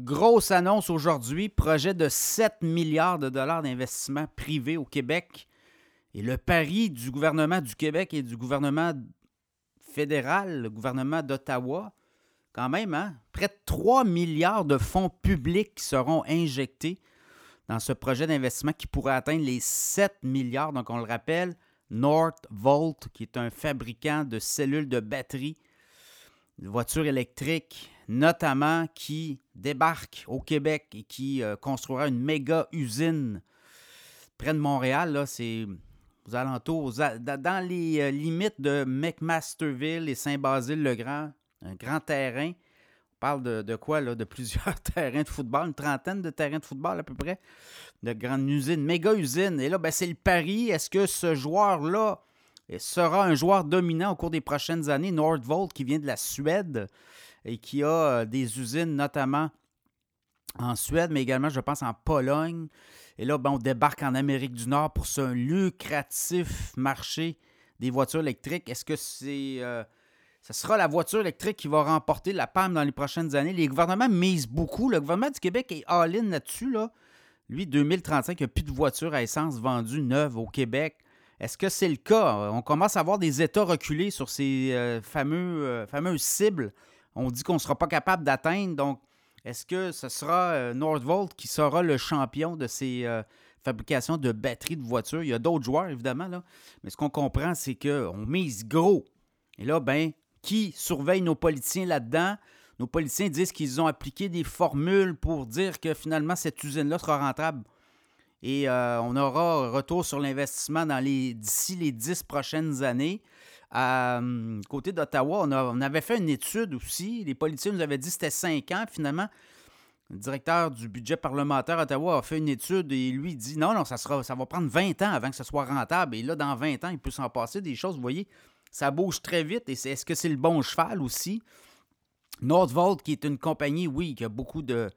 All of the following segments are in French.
Grosse annonce aujourd'hui, projet de 7 milliards de dollars d'investissement privé au Québec. Et le pari du gouvernement du Québec et du gouvernement fédéral, le gouvernement d'Ottawa, quand même, hein? près de 3 milliards de fonds publics seront injectés dans ce projet d'investissement qui pourrait atteindre les 7 milliards. Donc, on le rappelle, Northvolt, qui est un fabricant de cellules de batterie, de voitures électriques, notamment qui débarque au Québec et qui euh, construira une méga usine près de Montréal. Là, c'est aux alentours, dans les euh, limites de McMasterville et Saint-Basile-le-Grand, un grand terrain. On parle de, quoi, là? De plusieurs terrains de football, une trentaine de terrains de football à peu près, de grandes usines, méga usines. Et là, ben, c'est le pari. Est-ce que ce joueur-là sera un joueur dominant au cours des prochaines années? Nordvolt, qui vient de la Suède et qui a euh, des usines notamment en Suède, mais également, je pense, en Pologne. Et là, ben, on débarque en Amérique du Nord pour ce lucratif marché des voitures électriques. Est-ce que c'est euh, ce sera la voiture électrique qui va remporter la palme dans les prochaines années? Les gouvernements misent beaucoup. Le gouvernement du Québec est all-in là-dessus. Là. Lui, 2035, il n'y a plus de voitures à essence vendues neuves au Québec. Est-ce que c'est le cas? On commence à voir des États reculés sur ces euh, fameux, euh, fameuses cibles. On dit qu'on ne sera pas capable d'atteindre. Donc, est-ce que ce sera euh, Nordvolt qui sera le champion de ces euh, fabrications de batteries de voitures? Il y a d'autres joueurs, évidemment, là. mais ce qu'on comprend, c'est qu'on mise gros. Et là, ben, qui surveille nos politiciens là-dedans? Nos politiciens disent qu'ils ont appliqué des formules pour dire que finalement, cette usine-là sera rentable. Et euh, on aura retour sur l'investissement d'ici les dix prochaines années. Hum, côté d'Ottawa, on, avait fait une étude aussi. Les politiciens nous avaient dit que c'était cinq ans. Finalement, le directeur du budget parlementaire à Ottawa a fait une étude et lui dit non, non, ça, va prendre 20 ans avant que ce soit rentable. Et là, dans 20 ans, il peut s'en passer des choses. Vous voyez, ça bouge très vite. Et est-ce que c'est le bon cheval aussi? Nordvolt, qui est une compagnie, oui, qui a beaucoup de,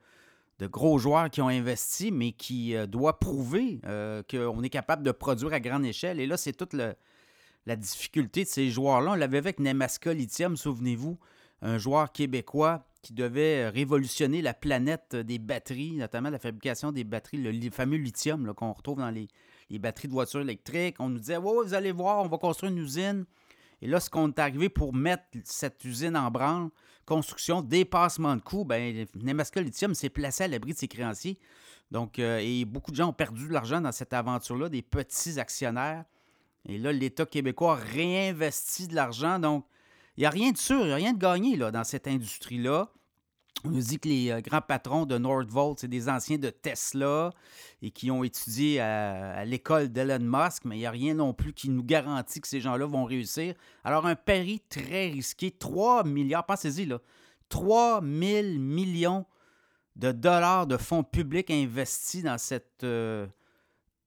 gros joueurs qui ont investi, mais qui euh, doit prouver euh, qu'on est capable de produire à grande échelle. Et là, c'est toute la difficulté de ces joueurs-là. On l'avait avec Nemaska Lithium, souvenez-vous, un joueur québécois qui devait révolutionner la planète des batteries, notamment la fabrication des batteries, le fameux lithium qu'on retrouve dans les, batteries de voitures électriques. On nous disait, vous allez voir, on va construire une usine. Et là, ce qu'on est arrivé pour mettre cette usine en branle, construction, dépassement de coûts, ben, Nemaska Lithium s'est placé à l'abri de ses créanciers. Donc, euh, et beaucoup de gens ont perdu de l'argent dans cette aventure-là, des petits actionnaires. Et là, l'État québécois réinvestit de l'argent. Donc, il n'y a rien de sûr, il n'y a rien de gagné là, dans cette industrie-là. On nous dit que les euh, grands patrons de Nordvolt, c'est des anciens de Tesla et qui ont étudié à, l'école d'Elon Musk, mais il n'y a rien non plus qui nous garantit que ces gens-là vont réussir. Alors, un pari très risqué, 3 milliards, pensez-y, là, 3 000 millions de dollars de fonds publics investis dans cette, euh,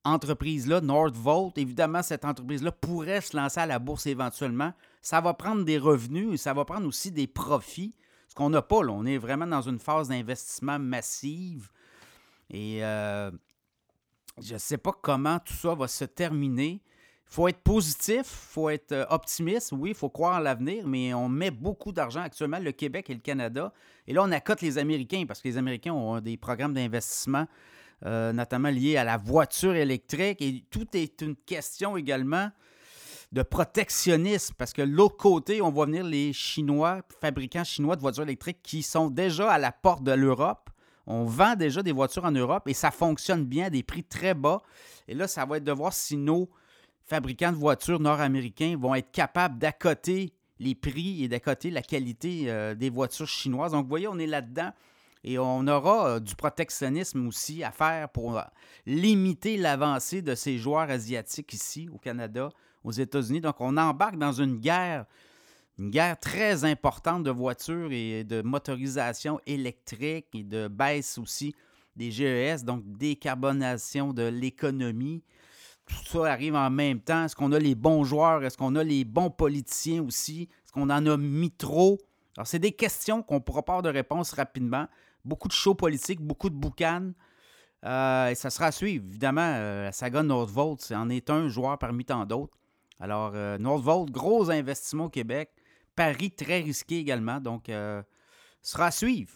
entreprise-là, Nordvolt, évidemment, cette entreprise-là pourrait se lancer à la bourse éventuellement. Ça va prendre des revenus et ça va prendre aussi des profits, qu'on n'a pas. Là. On est vraiment dans une phase d'investissement massive. Et euh, je ne sais pas comment tout ça va se terminer. Il faut être positif, il faut être euh, optimiste, oui, il faut croire en l'avenir, mais on met beaucoup d'argent actuellement, le Québec et le Canada. Et là, on accote les Américains parce que les Américains ont des programmes d'investissement euh, notamment lié à la voiture électrique. Et tout est une question également de protectionnisme, parce que l'autre côté, on voit venir les Chinois, fabricants chinois de voitures électriques qui sont déjà à la porte de l'Europe. On vend déjà des voitures en Europe et ça fonctionne bien à des prix très bas. Et là, ça va être de voir si nos fabricants de voitures nord-américains vont être capables d'accoter les prix et d'accoter la qualité euh, des voitures chinoises. Donc, vous voyez, on est là-dedans. Et on aura euh, du protectionnisme aussi à faire pour euh, limiter l'avancée de ces joueurs asiatiques ici au Canada, aux États-Unis. Donc on embarque dans une guerre, une guerre très importante de voitures et de motorisation électrique et de baisse aussi des GES, donc décarbonation de l'économie. Tout ça arrive en même temps. Est-ce qu'on a les bons joueurs? Est-ce qu'on a les bons politiciens aussi? Est-ce qu'on en a mis trop? Alors, c'est des questions qu'on pourra pas avoir de réponse rapidement beaucoup de shows politiques, beaucoup de boucanes. Euh, et ça sera à suivre. Évidemment, euh, la saga Nordvolt en est un joueur parmi tant d'autres. Alors, euh, Nordvolt, gros investissement au Québec. Paris très risqué également. Donc, sera à suivre.